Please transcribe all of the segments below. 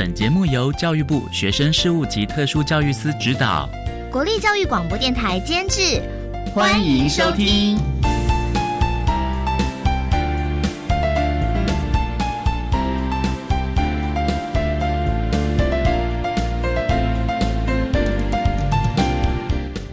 本节目由教育部学生事务及特殊教育司指导，国立教育广播电台监制。欢迎收听。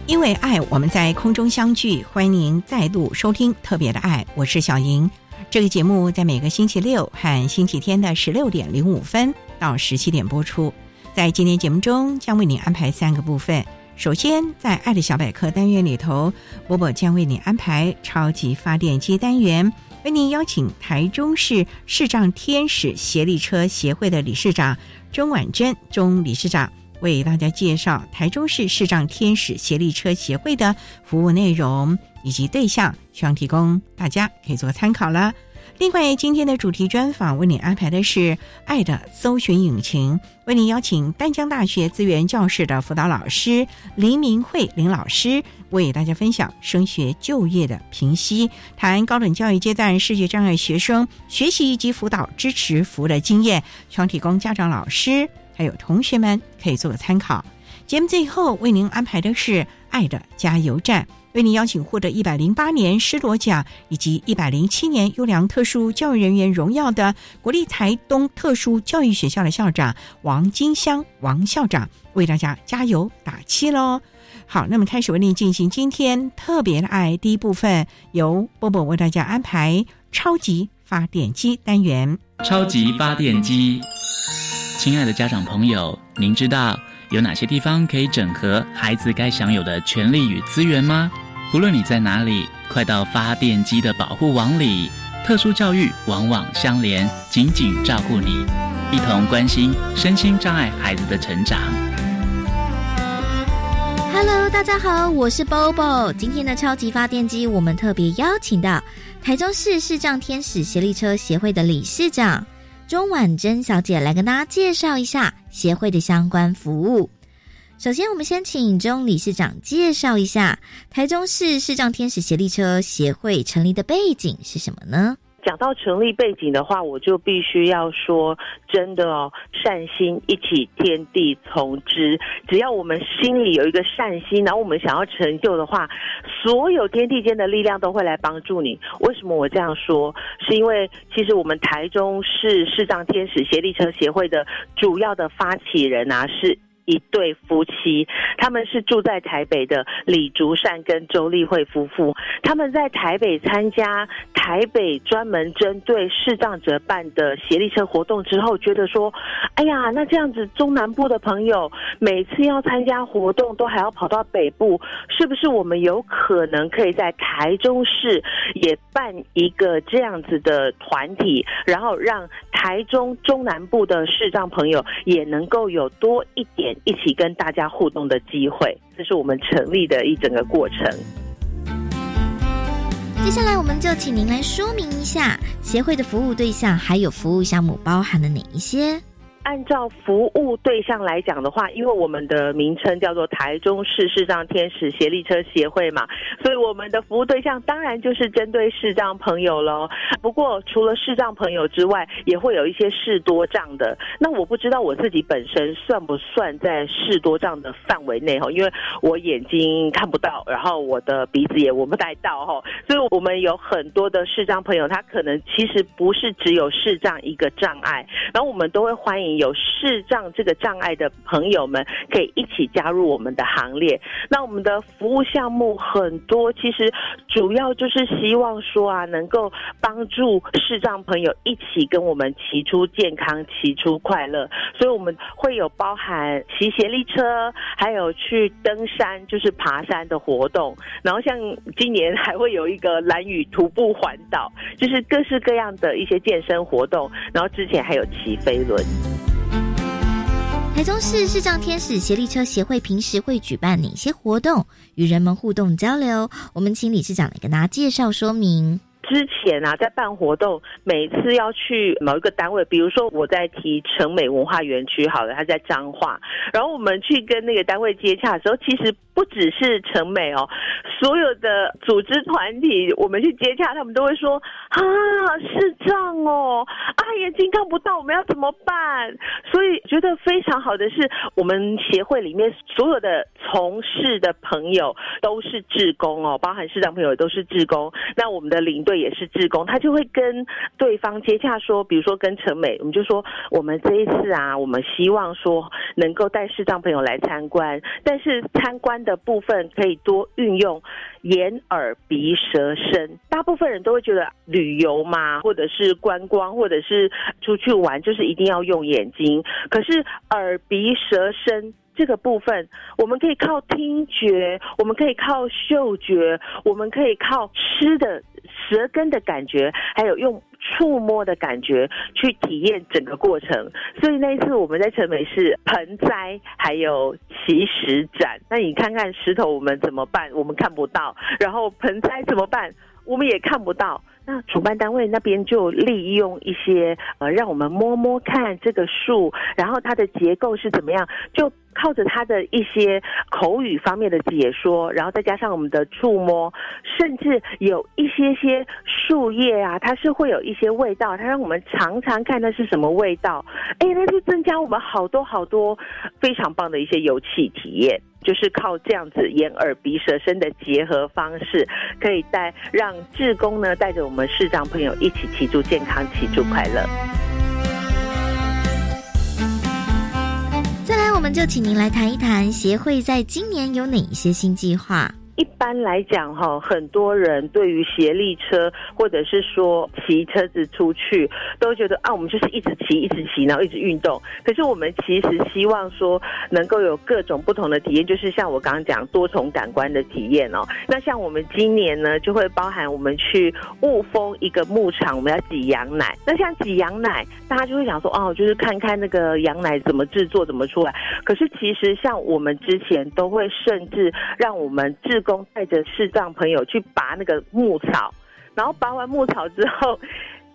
因为爱，我们在空中相聚。欢迎您再度收听《特别的爱》，我是小莹。这个节目在每个星期六和星期天的十六点零五分到十七点播出。在今天节目中，将为您安排三个部分。首先，在“爱的小百科”单元里头，波波将为你安排“超级发电机”单元，为您邀请台中市视障天使协力车协会的理事长钟婉珍钟理事长，为大家介绍台中市视障天使协力车协会的服务内容以及对象，希望提供大家可以做参考了。另外，今天的主题专访为你安排的是“爱的搜寻引擎”，为您邀请丹江大学资源教室的辅导老师林明慧林老师，为大家分享升学就业的评析，谈高等教育阶段视觉障碍学生学习以及辅导支持服务的经验，希望提供家长、老师还有同学们可以做个参考。节目最后为您安排的是“爱的加油站”。为您邀请获得一百零八年施罗奖以及一百零七年优良特殊教育人员荣耀的国立台东特殊教育学校的校长王金香王校长，为大家加油打气喽！好，那么开始为您进行今天特别的爱第一部分，由波波为大家安排超级发电机单元。超级发电机，亲爱的家长朋友，您知道有哪些地方可以整合孩子该享有的权利与资源吗？不论你在哪里，快到发电机的保护网里。特殊教育网网相连，紧紧照顾你，一同关心身心障碍孩子的成长。Hello，大家好，我是 Bobo。今天的超级发电机，我们特别邀请到台中市视障天使协力车协会的理事长钟婉珍小姐来跟大家介绍一下协会的相关服务。首先，我们先请钟理事长介绍一下台中市视障天使协力车协会成立的背景是什么呢？讲到成立背景的话，我就必须要说，真的哦，善心一起，天地从之。只要我们心里有一个善心，然后我们想要成就的话，所有天地间的力量都会来帮助你。为什么我这样说？是因为其实我们台中市视障天使协力车协会的主要的发起人啊是。一对夫妻，他们是住在台北的李竹善跟周丽慧夫妇。他们在台北参加台北专门针对视障者办的协力车活动之后，觉得说：“哎呀，那这样子中南部的朋友每次要参加活动都还要跑到北部，是不是我们有可能可以在台中市也办一个这样子的团体，然后让台中中南部的视障朋友也能够有多一点。”一起跟大家互动的机会，这是我们成立的一整个过程。接下来，我们就请您来说明一下协会的服务对象，还有服务项目包含了哪一些。按照服务对象来讲的话，因为我们的名称叫做台中市视障天使协力车协会嘛，所以我们的服务对象当然就是针对视障朋友喽。不过除了视障朋友之外，也会有一些视多障的。那我不知道我自己本身算不算在视多障的范围内哈，因为我眼睛看不到，然后我的鼻子也闻不带到哈，所以我们有很多的视障朋友，他可能其实不是只有视障一个障碍，然后我们都会欢迎。有视障这个障碍的朋友们，可以一起加入我们的行列。那我们的服务项目很多，其实主要就是希望说啊，能够帮助视障朋友一起跟我们骑出健康、骑出快乐。所以我们会有包含骑斜力车，还有去登山，就是爬山的活动。然后像今年还会有一个蓝雨徒步环岛，就是各式各样的一些健身活动。然后之前还有骑飞轮。台中市视障天使协力车协会平时会举办哪些活动，与人们互动交流？我们请理事长来跟大家介绍说明。之前啊，在办活动，每次要去某一个单位，比如说我在提城美文化园区，好了，他在彰化，然后我们去跟那个单位接洽的时候，其实不只是城美哦，所有的组织团体，我们去接洽，他们都会说啊，市长哦，啊，眼睛看不到，我们要怎么办？所以觉得非常好的是，我们协会里面所有的从事的朋友都是志工哦，包含市长朋友都是志工，那我们的领队。也是志工，他就会跟对方接洽说，比如说跟陈美，我们就说我们这一次啊，我们希望说能够带视障朋友来参观，但是参观的部分可以多运用眼、耳、鼻、舌、身。大部分人都会觉得旅游嘛，或者是观光，或者是出去玩，就是一定要用眼睛。可是耳、鼻、舌、身。这个部分，我们可以靠听觉，我们可以靠嗅觉，我们可以靠吃的舌根的感觉，还有用触摸的感觉去体验整个过程。所以那一次我们在城美是盆栽，还有奇石展。那你看看石头，我们怎么办？我们看不到。然后盆栽怎么办？我们也看不到。那主办单位那边就利用一些呃，让我们摸摸看这个树，然后它的结构是怎么样，就靠着他的一些口语方面的解说，然后再加上我们的触摸，甚至有一些些树叶啊，它是会有一些味道，它让我们尝尝看那是什么味道，哎，那就增加我们好多好多非常棒的一些油气体验。就是靠这样子眼耳鼻舌身的结合方式，可以带让志工呢带着我们视障朋友一起祈祝健康，祈祝快乐。就请您来谈一谈协会在今年有哪一些新计划。一般来讲，哈，很多人对于斜力车或者是说骑车子出去，都觉得啊，我们就是一直骑，一直骑，然后一直运动。可是我们其实希望说，能够有各种不同的体验，就是像我刚刚讲多重感官的体验哦。那像我们今年呢，就会包含我们去雾峰一个牧场，我们要挤羊奶。那像挤羊奶，大家就会想说，哦，就是看看那个羊奶怎么制作，怎么出来。可是其实像我们之前都会甚至让我们制工带着视障朋友去拔那个牧草，然后拔完牧草之后。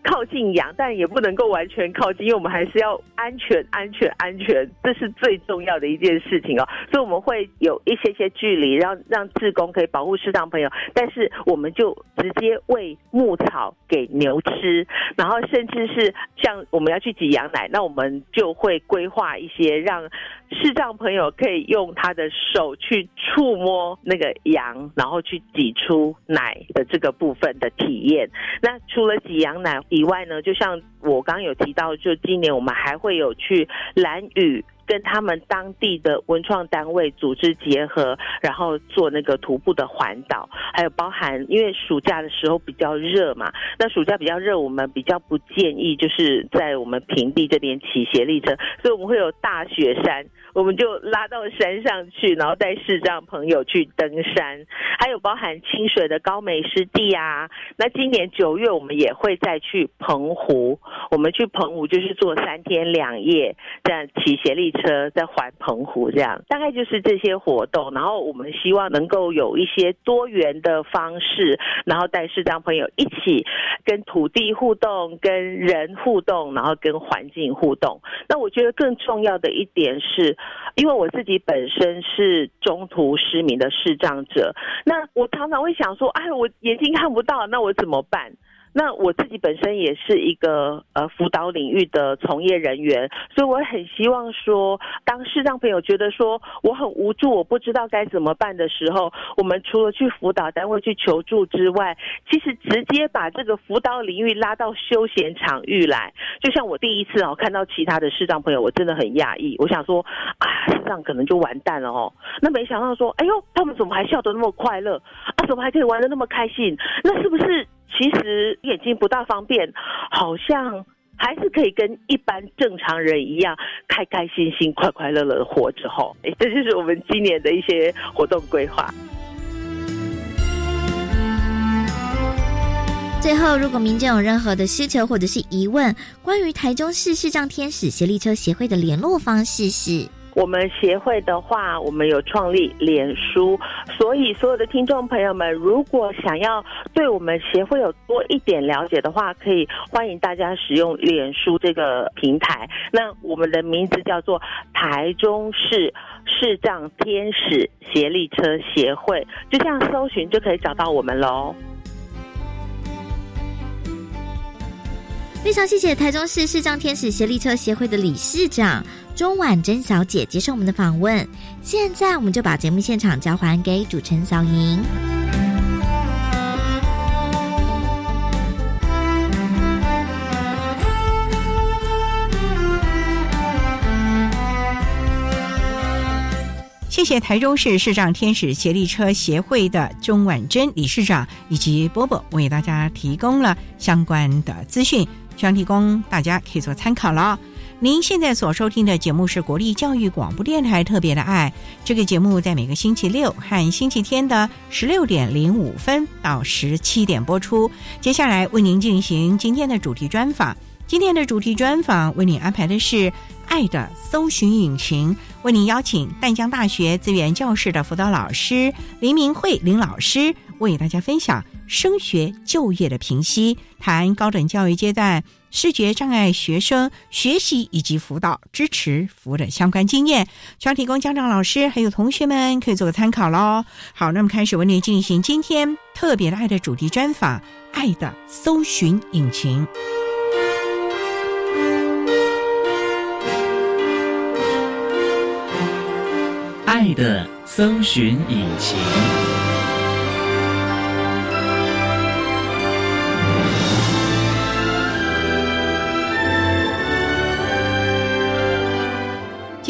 靠近羊，但也不能够完全靠近，因为我们还是要安全、安全、安全，这是最重要的一件事情哦。所以我们会有一些些距离，让让志工可以保护适当朋友，但是我们就直接喂牧草给牛吃，然后甚至是像我们要去挤羊奶，那我们就会规划一些让视障朋友可以用他的手去触摸那个羊，然后去挤出奶的这个部分的体验。那除了挤羊奶，以外呢，就像我刚刚有提到，就今年我们还会有去蓝雨跟他们当地的文创单位组织结合，然后做那个徒步的环岛，还有包含因为暑假的时候比较热嘛，那暑假比较热，我们比较不建议就是在我们平地这边骑斜力车，所以我们会有大雪山。我们就拉到山上去，然后带视障朋友去登山，还有包含清水的高美湿地啊。那今年九月我们也会再去澎湖，我们去澎湖就是坐三天两夜，这样骑斜力车车在环澎湖，这样大概就是这些活动。然后我们希望能够有一些多元的方式，然后带视障朋友一起跟土地互动、跟人互动，然后跟环境互动。那我觉得更重要的一点是。因为我自己本身是中途失明的视障者，那我常常会想说，哎，我眼睛看不到，那我怎么办？那我自己本身也是一个呃辅导领域的从业人员，所以我很希望说，当视障朋友觉得说我很无助，我不知道该怎么办的时候，我们除了去辅导单位去求助之外，其实直接把这个辅导领域拉到休闲场域来。就像我第一次哦看到其他的视障朋友，我真的很讶异，我想说啊，视障可能就完蛋了哦。那没想到说，哎呦，他们怎么还笑得那么快乐啊？怎么还可以玩得那么开心？那是不是？其实眼睛不大方便，好像还是可以跟一般正常人一样，开开心心、快快乐乐的活着。吼，哎，这就是我们今年的一些活动规划。最后，如果民众有任何的需求或者是疑问，关于台中市视障天使协力车协会的联络方式是。我们协会的话，我们有创立脸书，所以所有的听众朋友们，如果想要对我们协会有多一点了解的话，可以欢迎大家使用脸书这个平台。那我们的名字叫做台中市视障天使协力车协会，就这样搜寻就可以找到我们喽。非常谢谢台中市视障天使协力车协会的理事长。钟婉珍小姐接受我们的访问，现在我们就把节目现场交还给主持人小莹。谢谢台中市市长天使协力车协会的钟婉珍理事长以及波波为大家提供了相关的资讯，希望提供大家可以做参考了。您现在所收听的节目是国立教育广播电台特别的爱，这个节目在每个星期六和星期天的十六点零五分到十七点播出。接下来为您进行今天的主题专访，今天的主题专访为您安排的是爱的搜寻引擎，为您邀请淡江大学资源教室的辅导老师林明慧林老师为大家分享升学就业的评析，谈高等教育阶段。视觉障碍学生学习以及辅导支持服务的相关经验，需要提供家长、老师还有同学们可以做个参考喽。好，那么开始为您进行今天特别的爱的主题专访，《爱的搜寻引擎》。爱的搜寻引擎。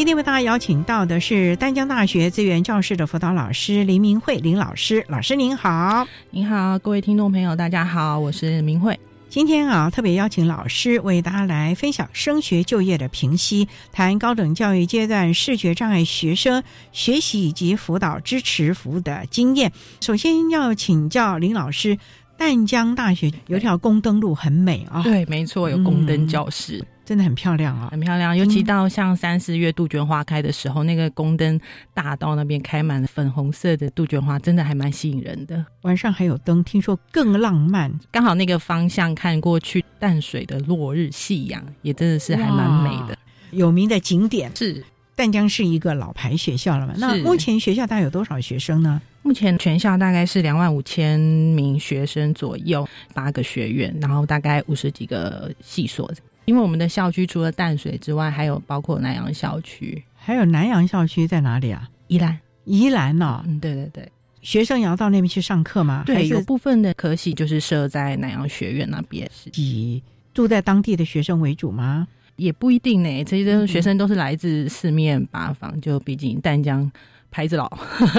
今天为大家邀请到的是丹江大学资源教室的辅导老师林明慧林老师，老师您好，您好，各位听众朋友，大家好，我是明慧。今天啊，特别邀请老师为大家来分享升学就业的评析，谈高等教育阶段视觉障碍学生学习以及辅导支持服务的经验。首先要请教林老师，淡江大学有条宫灯路很美啊，对，没错，有宫灯教室。真的很漂亮啊，很漂亮。尤其到像三四月杜鹃花开的时候，那个宫灯大道那边开满了粉红色的杜鹃花，真的还蛮吸引人的。晚上还有灯，听说更浪漫。刚好那个方向看过去，淡水的落日夕阳也真的是还蛮美的。有名的景点是淡江是一个老牌学校了嘛？那目前学校大概有多少学生呢？目前全校大概是两万五千名学生左右，八个学院，然后大概五十几个系所。因为我们的校区除了淡水之外，还有包括南洋校区，还有南洋校区在哪里啊？宜兰，宜兰哦，嗯，对对对，学生也要到那边去上课吗？对，有部分的科系就是设在南洋学院那边，是以住在当地的学生为主吗？也不一定呢，这些学生都是来自四面八方，就毕竟淡江牌子老，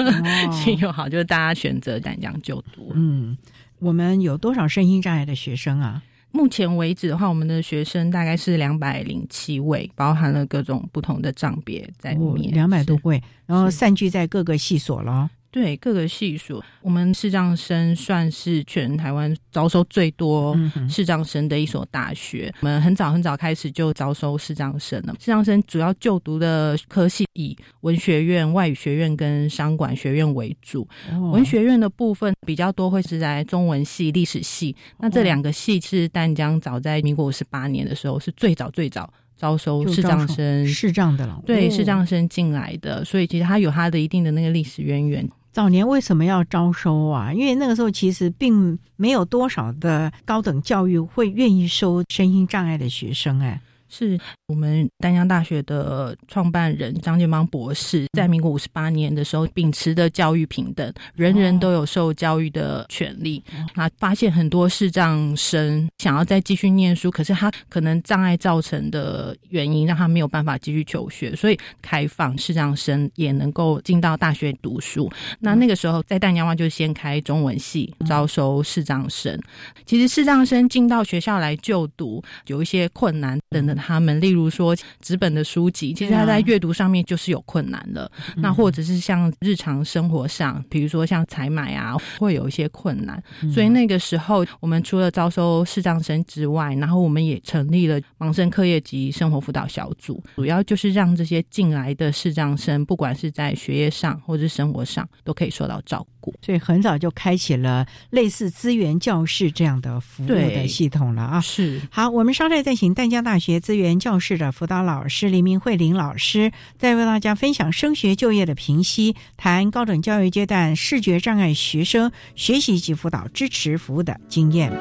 心又好，就是大家选择淡江就读。嗯，我们有多少身心障碍的学生啊？目前为止的话，我们的学生大概是两百零七位，包含了各种不同的账别在里面，两百多位，然后散聚在各个系所了。对各个系数，我们视障生算是全台湾招收最多视障生的一所大学。我们很早很早开始就招收视障生了。视障生主要就读的科系以文学院、外语学院跟商管学院为主。文学院的部分比较多会是在中文系、历史系。那这两个系是淡江早在民国五十八年的时候是最早最早。招收视障生，视障的了，对视障生进来的，所以其实它有它的一定的那个历史渊源。早年为什么要招收啊？因为那个时候其实并没有多少的高等教育会愿意收身心障碍的学生，哎。是我们丹江大学的创办人张建邦博士，在民国五十八年的时候，秉持的教育平等，人人都有受教育的权利。他发现很多视障生想要再继续念书，可是他可能障碍造成的原因，让他没有办法继续求学，所以开放视障生也能够进到大学读书。那那个时候，在淡江湾就先开中文系，招收视障生。其实视障生进到学校来就读，有一些困难等等。他们例如说纸本的书籍，其实他在阅读上面就是有困难的。那或者是像日常生活上，比如说像采买啊，会有一些困难。所以那个时候，我们除了招收视障生之外，然后我们也成立了盲生课业及生活辅导小组，主要就是让这些进来的视障生，不管是在学业上或者是生活上，都可以受到照顾。所以很早就开启了类似资源教室这样的服务的系统了啊！是好，我们稍后再请淡江大学资。资源教室的辅导老师黎明慧林老师，在为大家分享升学就业的评析，谈高等教育阶段视觉障碍学生学习及辅导支持服务的经验。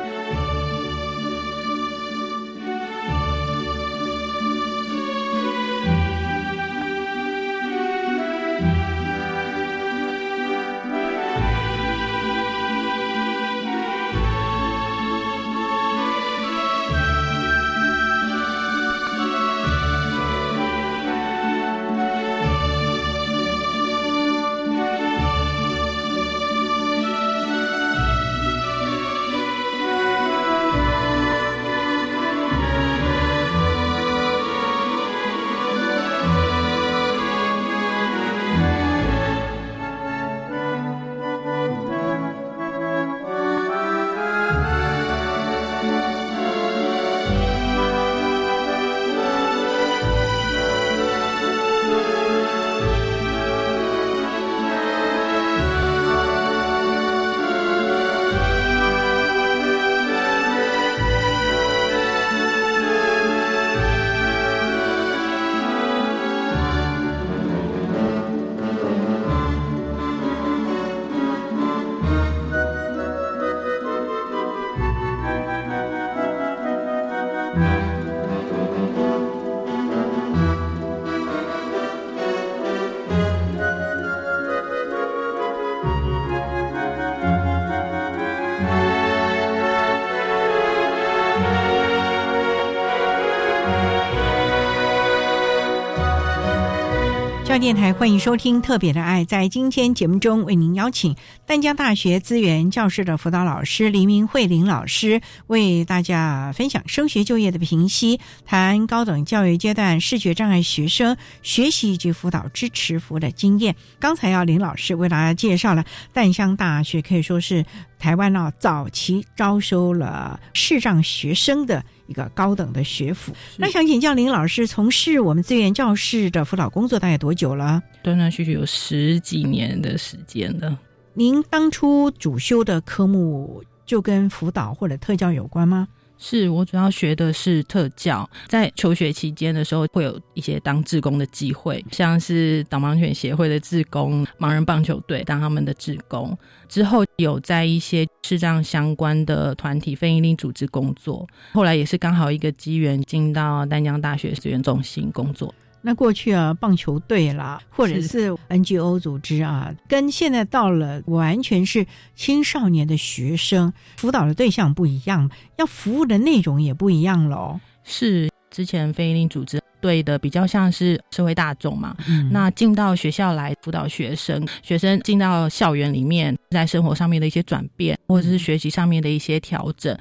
电台欢迎收听《特别的爱》。在今天节目中，为您邀请丹江大学资源教室的辅导老师黎明慧林老师，为大家分享升学就业的评析，谈高等教育阶段视觉障碍学生学习及辅导支持服务的经验。刚才要林老师为大家介绍了淡江大学，可以说是台湾呢早期招收了视障学生的。一个高等的学府，那想请教林老师，从事我们资源教室的辅导工作大概多久了？断断续续有十几年的时间了。您当初主修的科目就跟辅导或者特教有关吗？是我主要学的是特教，在求学期间的时候会有一些当志工的机会，像是导盲犬协会的志工、盲人棒球队当他们的志工。之后有在一些视障相关的团体、非营利组织工作，后来也是刚好一个机缘进到丹江大学资源中心工作。那过去啊，棒球队啦，或者是 NGO 组织啊，跟现在到了完全是青少年的学生，辅导的对象不一样，要服务的内容也不一样喽。是之前非营利组织对的比较像是社会大众嘛，那进到学校来辅导学生，学生进到校园里面，在生活上面的一些转变，或者是学习上面的一些调整。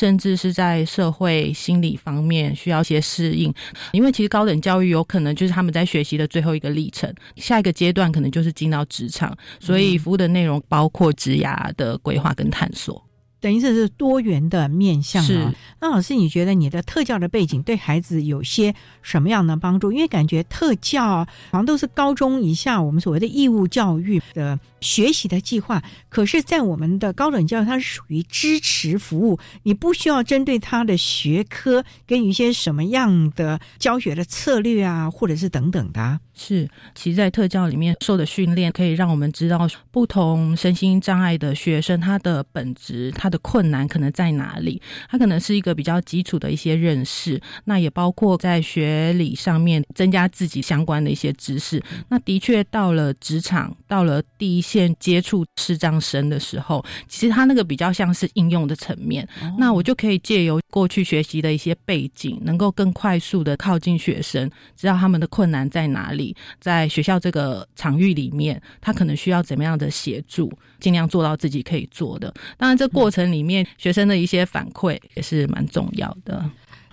甚至是在社会心理方面需要一些适应，因为其实高等教育有可能就是他们在学习的最后一个历程，下一个阶段可能就是进到职场，所以服务的内容包括职涯的规划跟探索。等于这是多元的面向啊。那老师，你觉得你的特教的背景对孩子有些什么样的帮助？因为感觉特教好像都是高中以下我们所谓的义务教育的学习的计划，可是，在我们的高等教育，它是属于支持服务，你不需要针对他的学科给予一些什么样的教学的策略啊，或者是等等的。是，其实，在特教里面受的训练，可以让我们知道不同身心障碍的学生，他的本质、他的困难可能在哪里。他可能是一个比较基础的一些认识，那也包括在学理上面增加自己相关的一些知识。那的确到了职场，到了第一线接触视障生的时候，其实他那个比较像是应用的层面。那我就可以借由过去学习的一些背景，能够更快速的靠近学生，知道他们的困难在哪里。在学校这个场域里面，他可能需要怎么样的协助，尽量做到自己可以做的。当然，这过程里面学生的一些反馈也是蛮重要的。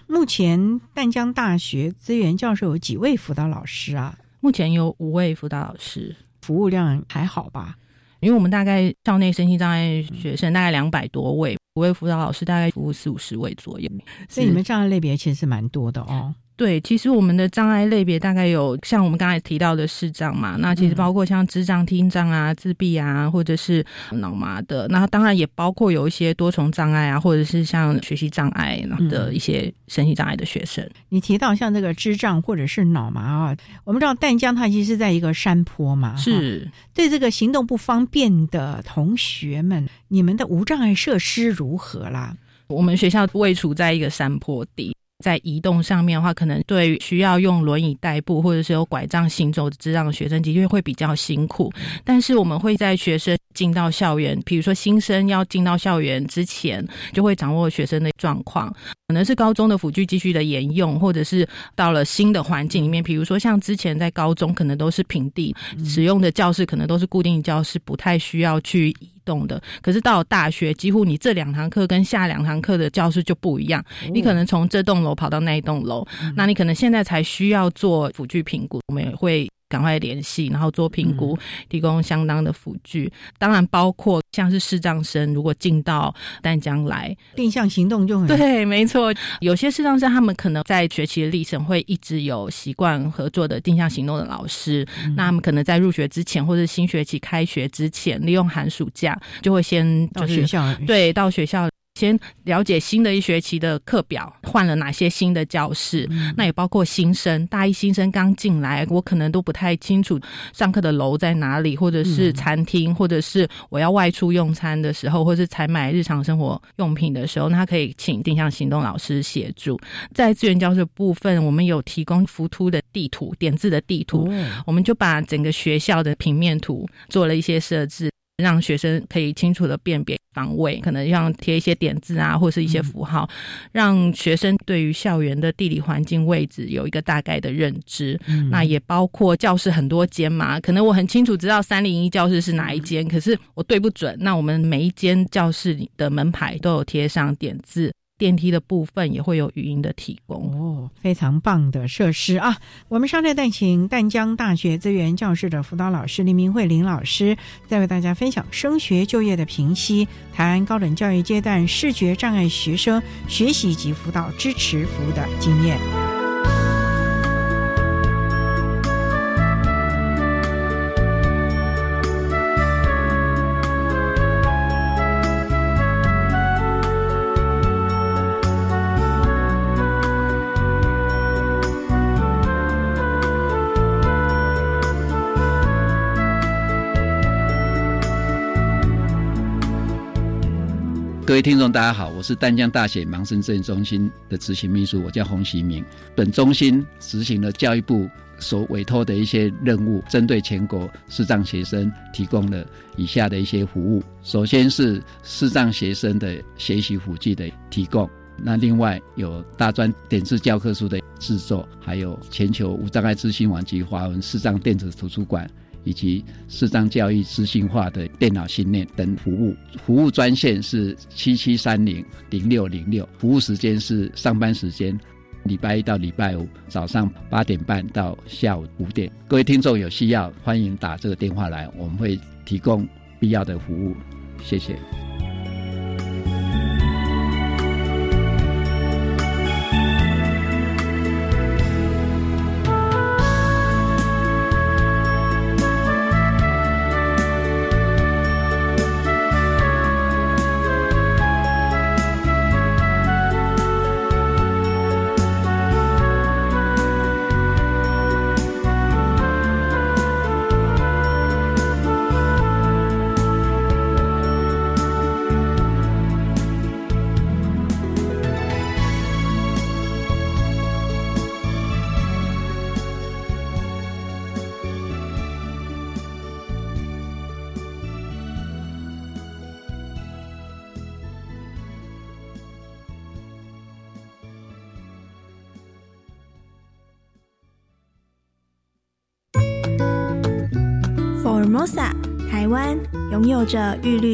目前淡江大学资源教授有几位辅导老师啊？目前有五位辅导老师，服务量还好吧？因为我们大概校内身心障碍学生大概两百多位，五位辅导老师大概服务四五十位左右，所以你们障碍类别其实是蛮多的哦。对，其实我们的障碍类别大概有像我们刚才提到的视障嘛，那其实包括像智障、听障啊、自闭啊，或者是脑麻的，那当然也包括有一些多重障碍啊，或者是像学习障碍的一些身心障碍的学生。你提到像这个智障或者是脑麻啊，我们知道淡江它其实是在一个山坡嘛，是对这个行动不方便的同学们，你们的无障碍设施如何啦？我们学校位处在一个山坡地。在移动上面的话，可能对需要用轮椅代步或者是有拐杖行走的智障学生，的确会比较辛苦。但是我们会在学生进到校园，比如说新生要进到校园之前，就会掌握学生的状况，可能是高中的辅具继续的沿用，或者是到了新的环境里面，比如说像之前在高中可能都是平地使用的教室，可能都是固定教室，不太需要去。动的，可是到了大学，几乎你这两堂课跟下两堂课的教室就不一样。你可能从这栋楼跑到那一栋楼，那你可能现在才需要做辅具评估，我们也会。赶快联系，然后做评估，提供相当的辅具。当然，包括像是视障生，如果进到淡江来，定向行动就很对，没错。有些视障生，他们可能在学习的历程会一直有习惯合作的定向行动的老师。那他们可能在入学之前，或者新学期开学之前，利用寒暑假，就会先到学校，对，到学校。先了解新的一学期的课表换了哪些新的教室，那也包括新生大一新生刚进来，我可能都不太清楚上课的楼在哪里，或者是餐厅，或者是我要外出用餐的时候，或是采买日常生活用品的时候，那他可以请定向行动老师协助。在资源教室部分，我们有提供浮凸的地图、点字的地图，我们就把整个学校的平面图做了一些设置。让学生可以清楚的辨别方位，可能像贴一些点字啊，或是一些符号，让学生对于校园的地理环境位置有一个大概的认知。那也包括教室很多间嘛，可能我很清楚知道三零一教室是哪一间，可是我对不准。那我们每一间教室里的门牌都有贴上点字。电梯的部分也会有语音的提供哦，非常棒的设施啊！我们上台带请淡江大学资源教室的辅导老师林明慧林老师，再为大家分享升学就业的评析，台高等教育阶段视觉障碍学生学习及辅导支持服务的经验。各位听众，大家好，我是淡江大学盲生证中心的执行秘书，我叫洪习明。本中心执行了教育部所委托的一些任务，针对全国视障学生提供了以下的一些服务。首先是视障学生的学习辅具的提供，那另外有大专点字教科书的制作，还有全球无障碍资讯网及华文视障电子图书馆。以及视障教育资讯化的电脑训练等服务，服务专线是七七三零零六零六，服务时间是上班时间，礼拜一到礼拜五早上八点半到下午五点。各位听众有需要，欢迎打这个电话来，我们会提供必要的服务。谢谢。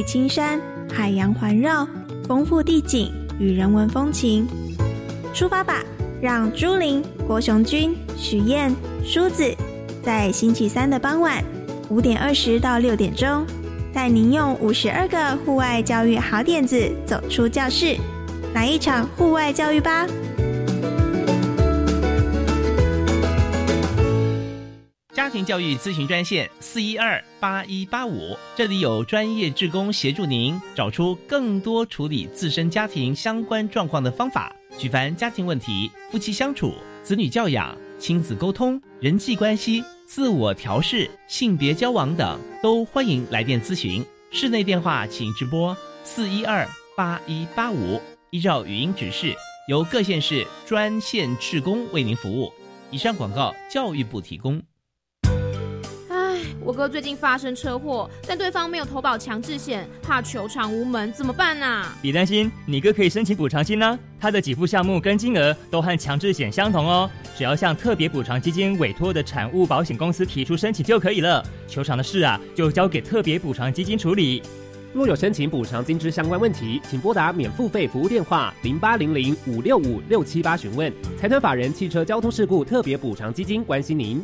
青山、海洋环绕、丰富地景与人文风情。出发吧，让朱琳、郭雄君、许燕、梳子在星期三的傍晚五点二十到六点钟，带您用五十二个户外教育好点子走出教室，来一场户外教育吧！庭教育咨询专线四一二八一八五，这里有专业志工协助您找出更多处理自身家庭相关状况的方法。举凡家庭问题、夫妻相处、子女教养、亲子沟通、人际关系、自我调试、性别交往等，都欢迎来电咨询。室内电话请直拨四一二八一八五，依照语音指示，由各县市专线志工为您服务。以上广告，教育部提供。我哥最近发生车祸，但对方没有投保强制险，怕求偿无门，怎么办啊？别担心，你哥可以申请补偿金呢。他的给付项目跟金额都和强制险相同哦，只要向特别补偿基金委托的产物保险公司提出申请就可以了。求偿的事啊，就交给特别补偿基金处理。若有申请补偿金之相关问题，请拨打免付费服务电话零八零零五六五六七八询问。财团法人汽车交通事故特别补偿基金关心您。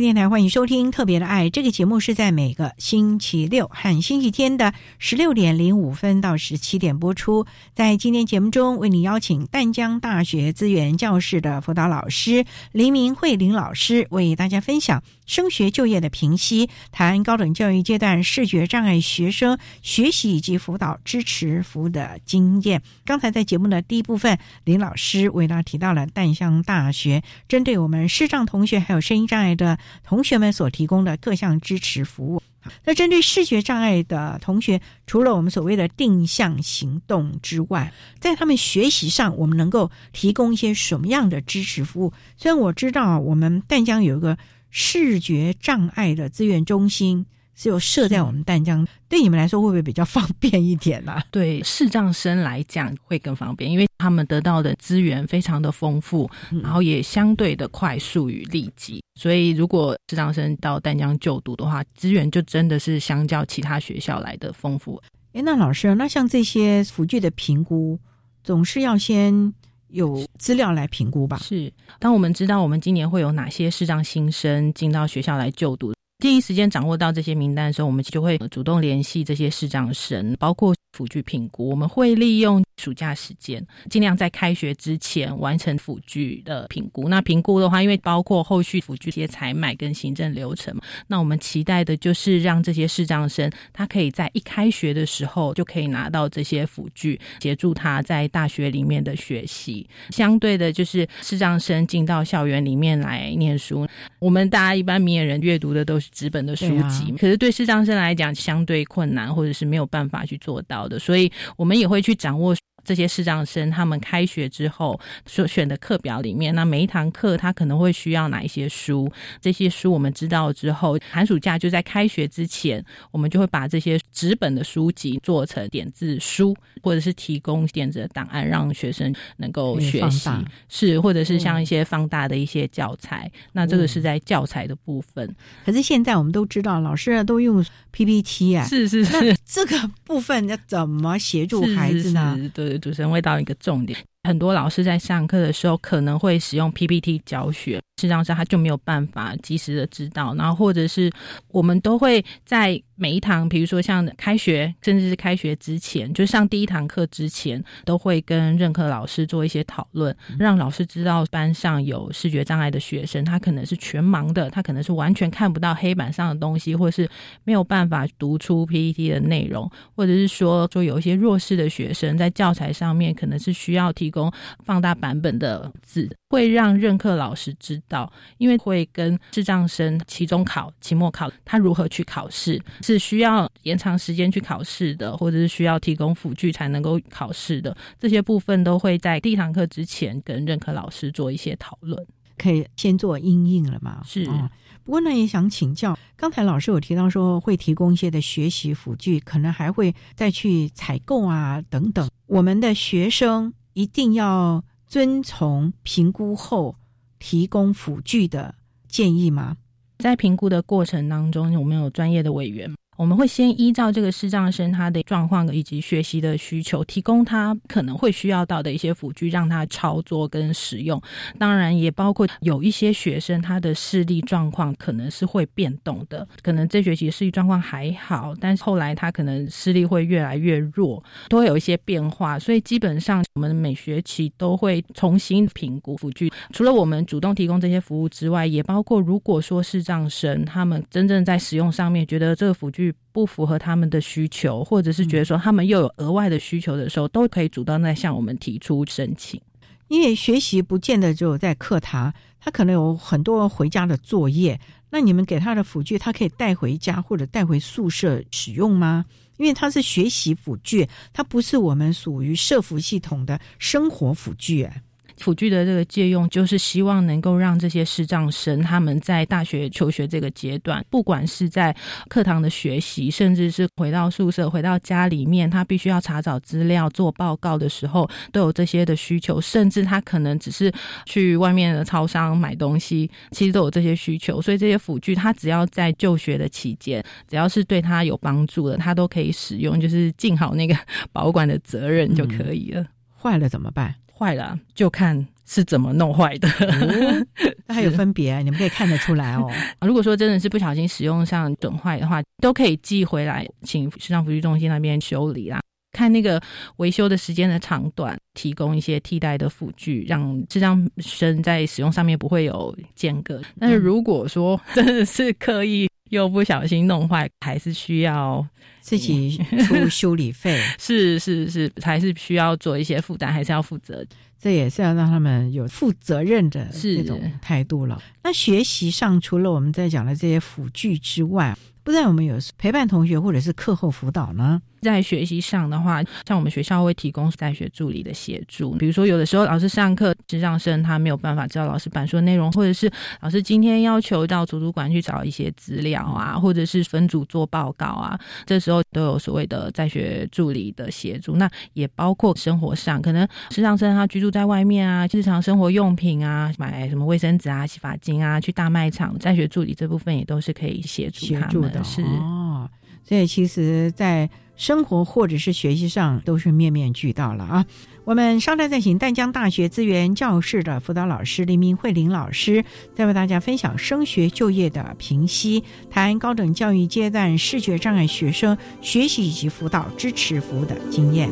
电台欢迎收听《特别的爱》这个节目，是在每个星期六和星期天的十六点零五分到十七点播出。在今天节目中，为你邀请淡江大学资源教室的辅导老师林明慧林老师，为大家分享升学就业的评析，谈高等教育阶段视觉障碍学生学习以及辅导支持服务的经验。刚才在节目的第一部分，林老师为大家提到了淡江大学针对我们视障同学还有声音障碍的。同学们所提供的各项支持服务。那针对视觉障碍的同学，除了我们所谓的定向行动之外，在他们学习上，我们能够提供一些什么样的支持服务？虽然我知道我们淡江有一个视觉障碍的资源中心。只有设在我们淡江，对你们来说会不会比较方便一点呢？对视障生来讲会更方便，因为他们得到的资源非常的丰富，然后也相对的快速与立即。所以，如果视障生到淡江就读的话，资源就真的是相较其他学校来的丰富。哎，那老师，那像这些辅具的评估，总是要先有资料来评估吧？是，当我们知道我们今年会有哪些视障新生进到学校来就读。第一时间掌握到这些名单的时候，我们就会主动联系这些市长神，包括辅具评估。我们会利用暑假时间，尽量在开学之前完成辅具的评估。那评估的话，因为包括后续辅具一些采买跟行政流程嘛，那我们期待的就是让这些视障生，他可以在一开学的时候就可以拿到这些辅具，协助他在大学里面的学习。相对的，就是视障生进到校园里面来念书，我们大家一般明眼人阅读的都是。纸本的书籍，可是对视障生来讲相对困难，或者是没有办法去做到的，所以我们也会去掌握。这些视障生，他们开学之后所选的课表里面，那每一堂课他可能会需要哪一些书？这些书我们知道之后，寒暑假就在开学之前，我们就会把这些纸本的书籍做成点字书，或者是提供电子的档案，让学生能够学习。是，或者是像一些放大的一些教材。那这个是在教材的部分。可是现在我们都知道，老师都用 PPT 啊，是是是，这个部分要怎么协助孩子呢？对。主持人会到一个重点，很多老师在上课的时候可能会使用 PPT 教学，视障生他就没有办法及时的知道，然后或者是我们都会在每一堂，比如说像开学，甚至是开学之前，就上第一堂课之前，都会跟任课老师做一些讨论，让老师知道班上有视觉障碍的学生，他可能是全盲的，他可能是完全看不到黑板上的东西，或是没有办法读出 PPT 的内容，或者是说说有一些弱势的学生在教材上面可能是需要提供放大版本的字，会让任课老师知道，因为会跟智障生期中考、期末考他如何去考试。是需要延长时间去考试的，或者是需要提供辅具才能够考试的，这些部分都会在第一堂课之前跟任课老师做一些讨论，可以先做应应了嘛？是。不过呢，也想请教，刚才老师有提到说会提供一些的学习辅具，可能还会再去采购啊等等。我们的学生一定要遵从评估后提供辅具的建议吗？在评估的过程当中，有没有专业的委员。我们会先依照这个视障生他的状况以及学习的需求，提供他可能会需要到的一些辅具，让他操作跟使用。当然，也包括有一些学生他的视力状况可能是会变动的，可能这学期视力状况还好，但是后来他可能视力会越来越弱，都会有一些变化。所以基本上我们每学期都会重新评估辅具。除了我们主动提供这些服务之外，也包括如果说视障生他们真正在使用上面觉得这个辅具。不符合他们的需求，或者是觉得说他们又有额外的需求的时候，都可以主动在向我们提出申请。因为学习不见得只有在课堂，他可能有很多回家的作业。那你们给他的辅具，他可以带回家或者带回宿舍使用吗？因为它是学习辅具，它不是我们属于社服系统的生活辅具。辅具的这个借用，就是希望能够让这些视障生他们在大学求学这个阶段，不管是在课堂的学习，甚至是回到宿舍、回到家里面，他必须要查找资料、做报告的时候，都有这些的需求。甚至他可能只是去外面的超商买东西，其实都有这些需求。所以这些辅具，他只要在就学的期间，只要是对他有帮助的，他都可以使用，就是尽好那个保管的责任就可以了。坏了怎么办？坏了就看是怎么弄坏的，那还有分别，你们可以看得出来哦。如果说真的是不小心使用上损坏的话，都可以寄回来，请市场辅具中心那边修理啦。看那个维修的时间的长短，提供一些替代的辅具，让智障生在使用上面不会有间隔。但是如果说真的是刻意又不小心弄坏，还是需要。自己出 修理费是是是，还是需要做一些负担，还是要负责。这也是要让他们有负责任的这种态度了。那学习上，除了我们在讲的这些辅具之外，不知道有没有陪伴同学或者是课后辅导呢？在学习上的话，像我们学校会提供在学助理的协助，比如说有的时候老师上课，智障生他没有办法知道老师板书的内容，或者是老师今天要求到图书馆去找一些资料啊，或者是分组做报告啊，这时候都有所谓的在学助理的协助。那也包括生活上，可能智障生他居住在外面啊，日常生活用品啊，买什么卫生纸啊、洗发精啊，去大卖场，在学助理这部分也都是可以协助他们的。是哦，这其实，在生活或者是学习上都是面面俱到了啊！我们稍待再请淡江大学资源教室的辅导老师林明慧林老师，再为大家分享升学就业的评析，谈高等教育阶段视觉障碍学生学习以及辅导支持服务的经验。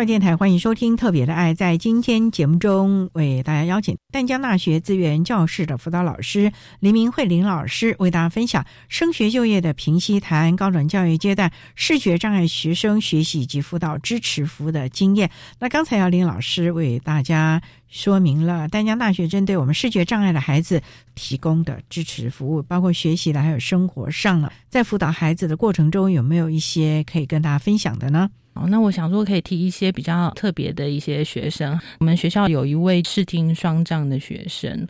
教育电台欢迎收听《特别的爱》。在今天节目中，为大家邀请淡江大学资源教室的辅导老师林明慧林老师，为大家分享升学就业的平息，谈高等教育阶段视觉障碍学生学习以及辅导支持服务的经验。那刚才要林老师为大家说明了淡江大学针对我们视觉障碍的孩子提供的支持服务，包括学习的，还有生活上了。在辅导孩子的过程中，有没有一些可以跟大家分享的呢？那我想说可以提一些比较特别的一些学生。我们学校有一位视听双障的学生。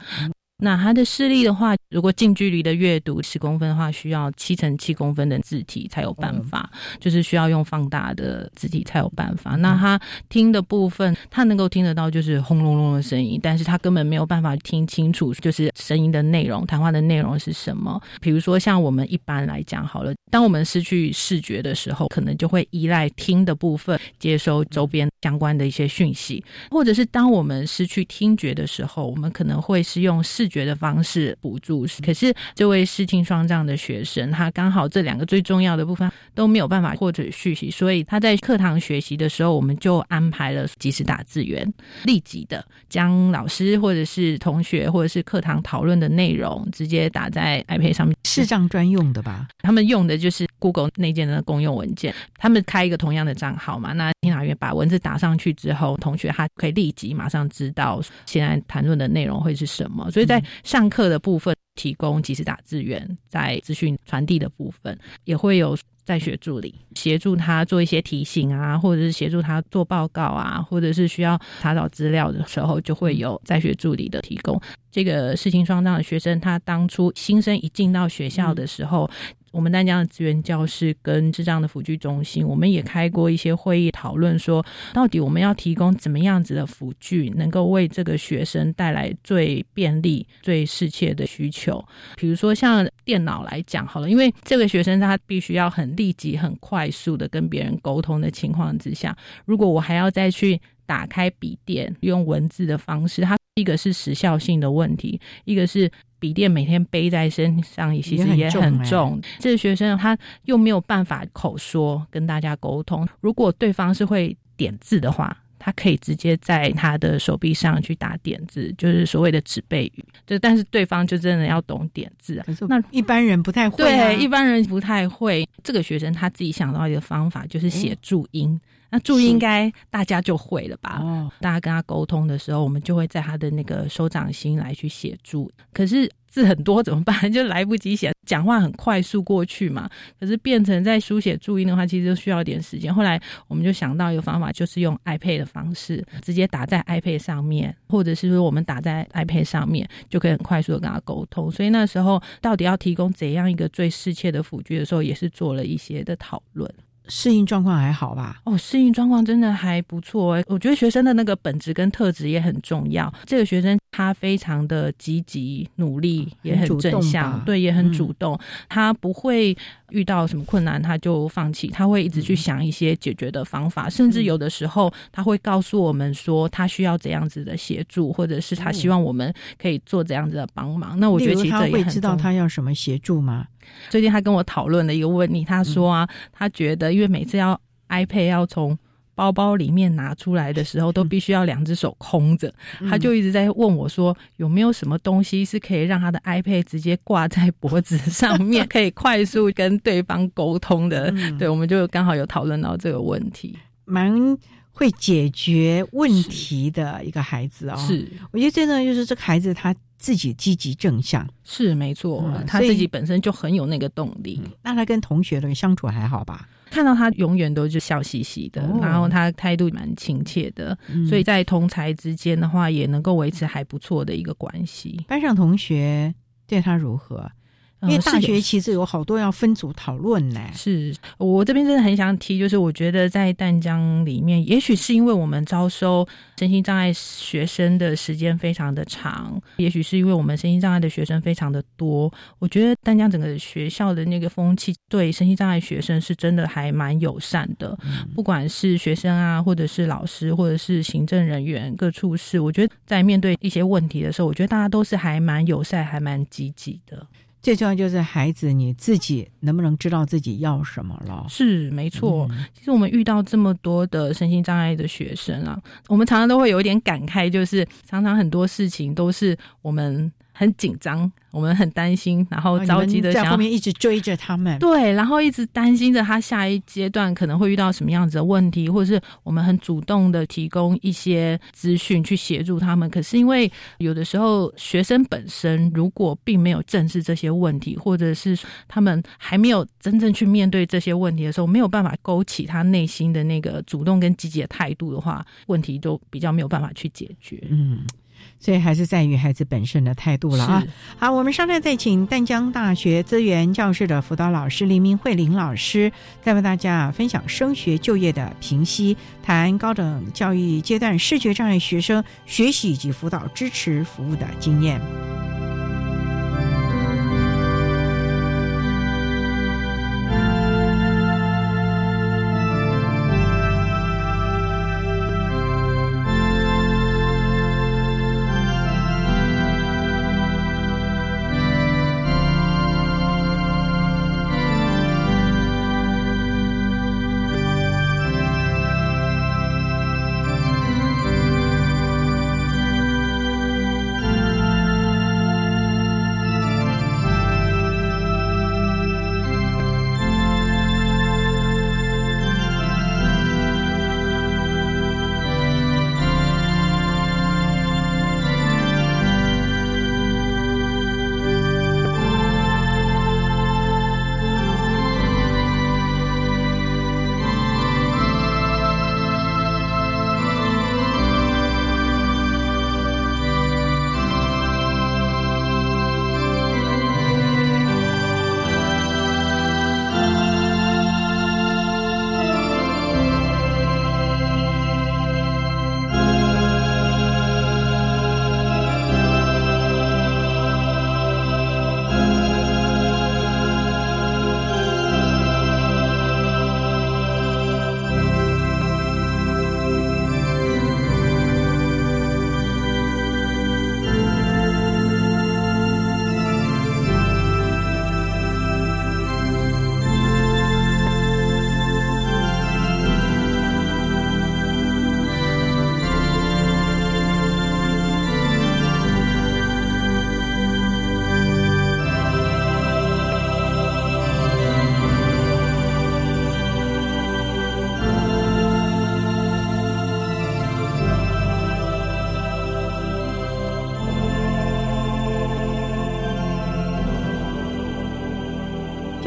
那他的视力的话，如果近距离的阅读十公分的话，需要七乘七公分的字体才有办法，就是需要用放大的字体才有办法。那他听的部分，他能够听得到就是轰隆隆的声音，但是他根本没有办法听清楚，就是声音的内容，谈话的内容是什么。比如说像我们一般来讲好了，当我们失去视觉的时候，可能就会依赖听的部分接收周边相关的一些讯息，或者是当我们失去听觉的时候，我们可能会是用视觉的方式补助，可是这位视听双障的学生，他刚好这两个最重要的部分都没有办法获取讯息，所以他在课堂学习的时候，我们就安排了即时打字员，立即的将老师或者是同学或者是课堂讨论的内容直接打在 iPad 上面，视障专用的吧？他们用的就是 Google 内建的公用文件，他们开一个同样的账号嘛，那听导员把文字打上去之后，同学他可以立即马上知道现在谈论的内容会是什么，所以在上课的部分提供即时打字员，在资讯传递的部分也会有在学助理协助他做一些提醒啊，或者是协助他做报告啊，或者是需要查找资料的时候，就会有在学助理的提供。这个事情双障的学生，他当初新生一进到学校的时候。我们丹江的资源教室跟智障的辅具中心，我们也开过一些会议讨论，说到底我们要提供怎么样子的辅具，能够为这个学生带来最便利、最适切的需求。比如说像电脑来讲好了，因为这个学生他必须要很立即、很快速的跟别人沟通的情况之下，如果我还要再去打开笔电用文字的方式，它一个是时效性的问题，一个是。笔电每天背在身上，其实也很重。这个学生他又没有办法口说跟大家沟通。如果对方是会点字的话，他可以直接在他的手臂上去打点字，就是所谓的纸背语。就但是对方就真的要懂点字啊，那一般人不太会。对，一般人不太会。这个学生他自己想到一个方法，就是写注音。那注音应该大家就会了吧？哦，大家跟他沟通的时候，我们就会在他的那个手掌心来去写注。可是字很多怎么办？就来不及写，讲话很快速过去嘛。可是变成在书写注音的话，其实就需要一点时间。后来我们就想到一个方法，就是用 iPad 的方式，直接打在 iPad 上面，或者是说我们打在 iPad 上面，就可以很快速的跟他沟通。所以那时候到底要提供怎样一个最适切的辅具的时候，也是做了一些的讨论。适应状况还好吧？哦，适应状况真的还不错哎。我觉得学生的那个本质跟特质也很重要。这个学生他非常的积极努力，也很正向，对，也很主动。他不会遇到什么困难他就放弃，他会一直去想一些解决的方法。甚至有的时候他会告诉我们说他需要怎样子的协助，或者是他希望我们可以做怎样子的帮忙。那我觉得其实他会知道他要什么协助吗？最近他跟我讨论了一个问题，他说啊，他觉得因为每次要 iPad 要从包包里面拿出来的时候，都必须要两只手空着，他就一直在问我说，有没有什么东西是可以让他的 iPad 直接挂在脖子上面，可以快速跟对方沟通的？对，我们就刚好有讨论到这个问题，蛮会解决问题的一个孩子哦。是，我觉得真的就是这个孩子他。自己积极正向是没错，他自己本身就很有那个动力。那他跟同学的相处还好吧？看到他永远都是笑嘻嘻的，然后他态度蛮亲切的，所以在同才之间的话，也能够维持还不错的一个关系。班上同学对他如何？因为大学其实有好多要分组讨论呢。是我这边真的很想提，就是我觉得在淡江里面，也许是因为我们招收身心障碍学生的时间非常的长，也许是因为我们身心障碍的学生非常的多。我觉得淡江整个学校的那个风气对身心障碍学生是真的还蛮友善的，不管是学生啊，或者是老师，或者是行政人员各处事，我觉得在面对一些问题的时候，我觉得大家都是还蛮友善，还蛮积极的。最重要就是孩子你自己能不能知道自己要什么了？是没错。其实我们遇到这么多的身心障碍的学生啊，我们常常都会有一点感慨，就是常常很多事情都是我们。很紧张，我们很担心，然后着急的在后面一直追着他们，对，然后一直担心着他下一阶段可能会遇到什么样子的问题，或者是我们很主动的提供一些资讯去协助他们。可是因为有的时候学生本身如果并没有正视这些问题，或者是他们还没有真正去面对这些问题的时候，没有办法勾起他内心的那个主动跟积极的态度的话，问题都比较没有办法去解决。嗯。所以还是在于孩子本身的态度了啊！好，我们稍后再请淡江大学资源教室的辅导老师林明慧林老师，再为大家分享升学就业的评析，谈高等教育阶段视觉障碍学生学习以及辅导支持服务的经验。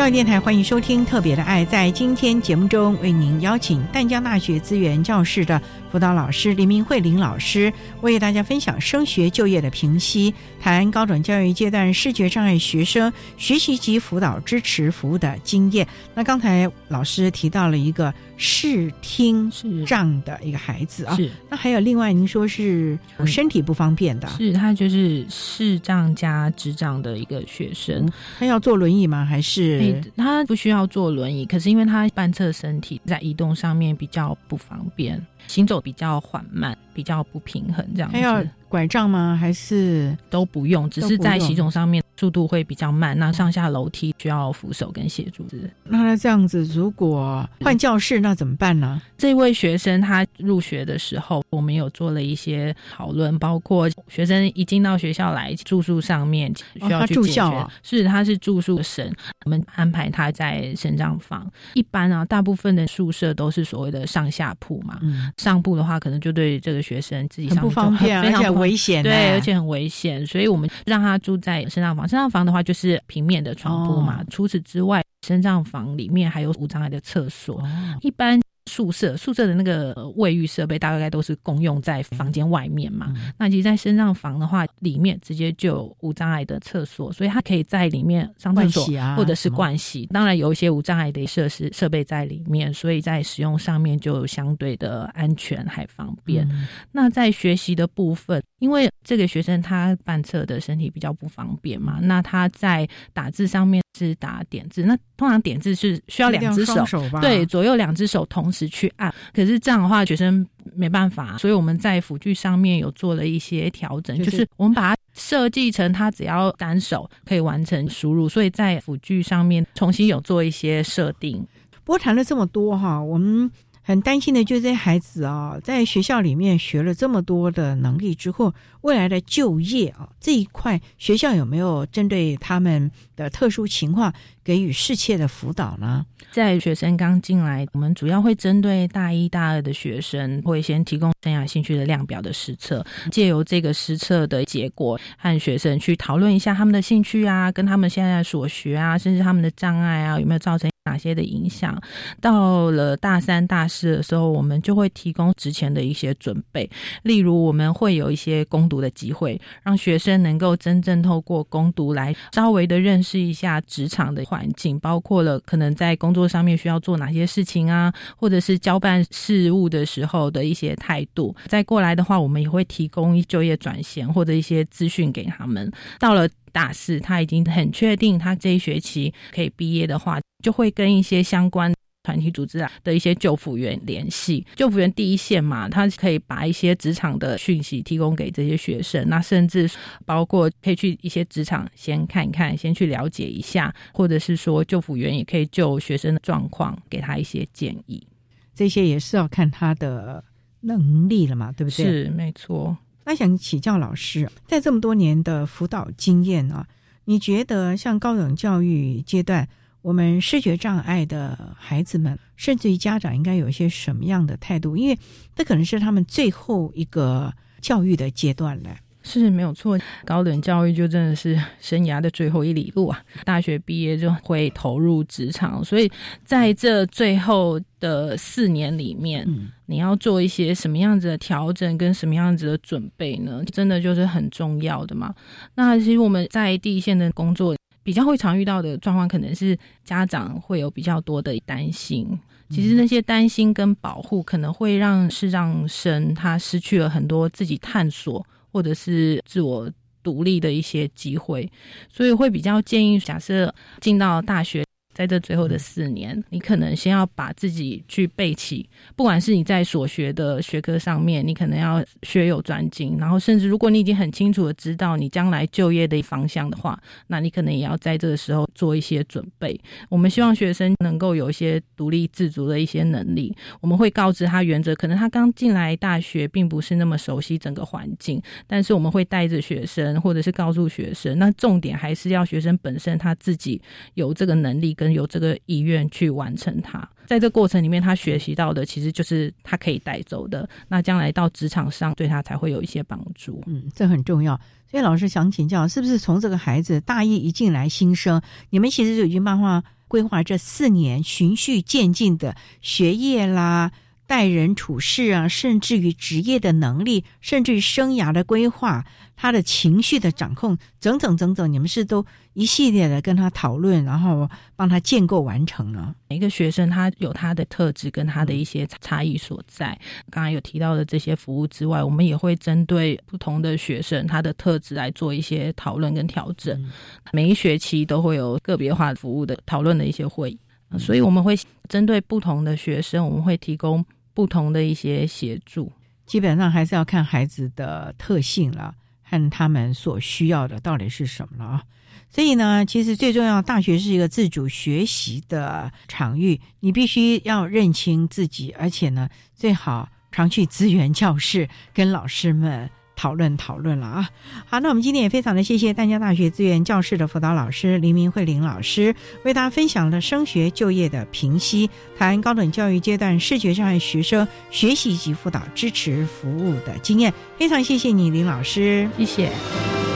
教育电台欢迎收听《特别的爱》。在今天节目中，为您邀请淡江大学资源教室的辅导老师林明慧林老师，为大家分享升学就业的评析，谈高等教育阶段视觉障碍学生学习及辅导支持服务的经验。那刚才老师提到了一个。视听障的一个孩子啊，是那还有另外您说是身体不方便的，是他就是视障加智障的一个学生，他要坐轮椅吗？还是他不需要坐轮椅？可是因为他半侧身体在移动上面比较不方便，行走比较缓慢，比较不平衡，这样子。拐杖吗？还是都不用？只是在行走上面速度会比较慢。那上下楼梯需要扶手跟协助。那他这样子，如果换教室，那怎么办呢？这位学生他入学的时候，我们有做了一些讨论，包括学生一进到学校来住宿上面需要去住校，是他是住宿生，我们安排他在生长房。一般啊，大部分的宿舍都是所谓的上下铺嘛。上铺的话，可能就对这个学生自己上不方便，非常。危险，对，而且很危险，所以我们让他住在生长房。生长房的话，就是平面的床铺嘛。除此之外，生长房里面还有无障碍的厕所。一般。宿舍宿舍的那个卫浴设备大概都是共用在房间外面嘛。那其实，在身上房的话，里面直接就有无障碍的厕所，所以他可以在里面上厕所或者是盥洗。当然，有一些无障碍的设施设备在里面，所以在使用上面就相对的安全还方便。那在学习的部分，因为这个学生他半侧的身体比较不方便嘛，那他在打字上面是打点字，那通常点字是需要两只手，对，左右两只手同。时去按，可是这样的话，学生没办法，所以我们在辅具上面有做了一些调整，就是我们把它设计成他只要单手可以完成输入，所以在辅具上面重新有做一些设定。不过谈了这么多哈，我们。很担心的就是这些孩子啊，在学校里面学了这么多的能力之后，未来的就业啊这一块，学校有没有针对他们的特殊情况给予适切的辅导呢？在学生刚进来，我们主要会针对大一、大二的学生，会先提供生涯兴趣的量表的实测，借由这个实测的结果，和学生去讨论一下他们的兴趣啊，跟他们现在所学啊，甚至他们的障碍啊，有没有造成。哪些的影响？到了大三、大四的时候，我们就会提供之前的一些准备，例如我们会有一些攻读的机会，让学生能够真正透过攻读来稍微的认试一下职场的环境，包括了可能在工作上面需要做哪些事情啊，或者是交办事务的时候的一些态度。再过来的话，我们也会提供就业转衔或者一些资讯给他们。到了大四，他已经很确定他这一学期可以毕业的话，就会跟一些相关团体组织啊的一些救辅员联系。救辅员第一线嘛，他可以把一些职场的讯息提供给这些学生，那甚至包括可以去一些职场先看一看，先去了解一下，或者是说救辅员也可以就学生的状况给他一些建议。这些也是要看他的能力了嘛，对不对？是没错。那想请教老师，在这么多年的辅导经验啊，你觉得像高等教育阶段，我们视觉障碍的孩子们，甚至于家长，应该有一些什么样的态度？因为这可能是他们最后一个教育的阶段了。是没有错，高等教育就真的是生涯的最后一里路啊！大学毕业就会投入职场，所以在这最后的四年里面，你要做一些什么样子的调整跟什么样子的准备呢？真的就是很重要的嘛。那其实我们在第一线的工作，比较会常遇到的状况，可能是家长会有比较多的担心。其实那些担心跟保护，可能会让视障生他失去了很多自己探索。或者是自我独立的一些机会，所以会比较建议，假设进到大学。在这最后的四年，你可能先要把自己去备齐，不管是你在所学的学科上面，你可能要学有专精，然后甚至如果你已经很清楚的知道你将来就业的方向的话，那你可能也要在这个时候做一些准备。我们希望学生能够有一些独立自主的一些能力。我们会告知他原则，可能他刚进来大学并不是那么熟悉整个环境，但是我们会带着学生，或者是告诉学生，那重点还是要学生本身他自己有这个能力。有这个意愿去完成它，在这过程里面，他学习到的其实就是他可以带走的。那将来到职场上，对他才会有一些帮助。嗯，这很重要。所以老师想请教，是不是从这个孩子大一一进来新生，你们其实就已经帮他规划这四年循序渐进的学业啦、待人处事啊，甚至于职业的能力，甚至于生涯的规划。他的情绪的掌控，整整整整，你们是都一系列的跟他讨论，然后帮他建构完成了。每个学生他有他的特质跟他的一些差异所在。刚刚有提到的这些服务之外，我们也会针对不同的学生他的特质来做一些讨论跟调整。每一学期都会有个别化服务的讨论的一些会议，所以我们会针对不同的学生，我们会提供不同的一些协助。基本上还是要看孩子的特性了。看他们所需要的到底是什么了啊？所以呢，其实最重要，大学是一个自主学习的场域，你必须要认清自己，而且呢，最好常去资源教室跟老师们。讨论讨论了啊！好，那我们今天也非常的谢谢淡江大学资源教室的辅导老师林明慧林老师，为大家分享了升学就业的评析，谈高等教育阶段视觉障碍学生学习及辅导支持服务的经验。非常谢谢你，林老师，谢谢。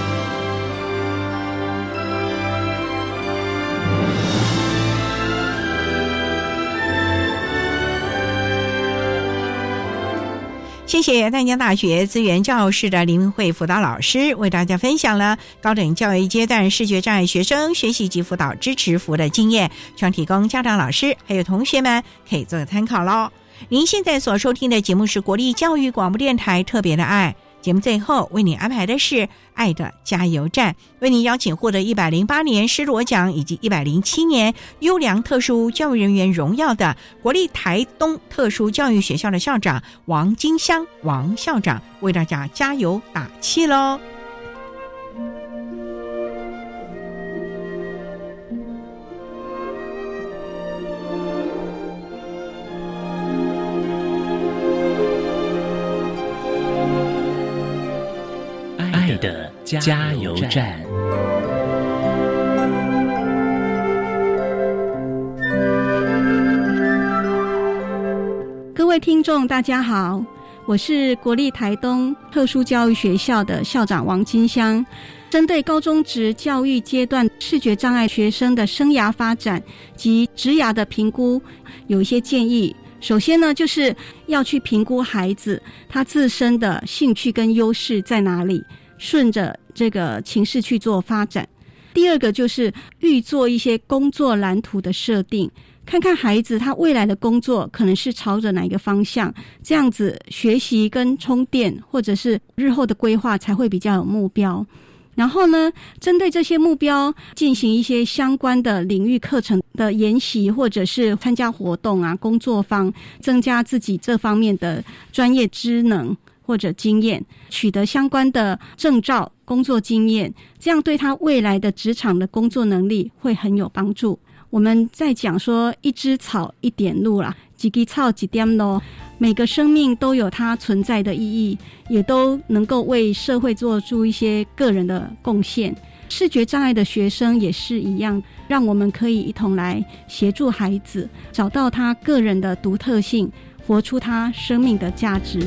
谢谢淡江大学资源教室的林文慧辅导老师为大家分享了高等教育阶段视觉障碍学生学习及辅导支持服务的经验，希望提供家长、老师还有同学们可以做个参考喽。您现在所收听的节目是国立教育广播电台特别的爱。节目最后为你安排的是《爱的加油站》，为您邀请获得一百零八年施罗奖以及一百零七年优良特殊教育人员荣耀的国立台东特殊教育学校的校长王金香王校长，为大家加油打气喽！加油站。各位听众，大家好，我是国立台东特殊教育学校的校长王金香。针对高中职教育阶段视觉障碍学生的生涯发展及职涯的评估，有一些建议。首先呢，就是要去评估孩子他自身的兴趣跟优势在哪里，顺着这个情势去做发展。第二个就是预做一些工作蓝图的设定，看看孩子他未来的工作可能是朝着哪一个方向，这样子学习跟充电或者是日后的规划才会比较有目标。然后呢，针对这些目标进行一些相关的领域课程的研习，或者是参加活动啊、工作坊，增加自己这方面的专业知能或者经验，取得相关的证照、工作经验，这样对他未来的职场的工作能力会很有帮助。我们在讲说一枝草一点露啦，几枝草几点咯。每个生命都有它存在的意义，也都能够为社会做出一些个人的贡献。视觉障碍的学生也是一样，让我们可以一同来协助孩子找到他个人的独特性，活出他生命的价值。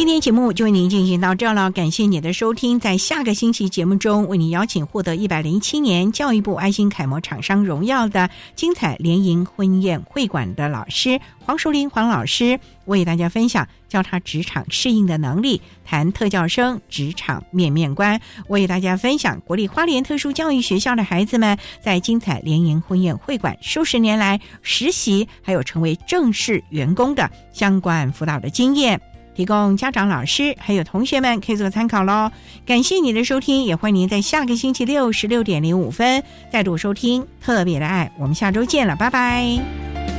今天节目就为您进行到这了，感谢你的收听。在下个星期节目中，为您邀请获得一百零七年教育部爱心楷模厂商荣耀的精彩联营婚宴会馆的老师黄淑玲黄老师，为大家分享教他职场适应的能力，谈特教生职场面面观，为大家分享国立花莲特殊教育学校的孩子们在精彩联营婚宴会馆数十年来实习，还有成为正式员工的相关辅导的经验。提供家长、老师还有同学们可以做参考喽。感谢你的收听，也欢迎您在下个星期六十六点零五分再度收听《特别的爱》。我们下周见了，拜拜。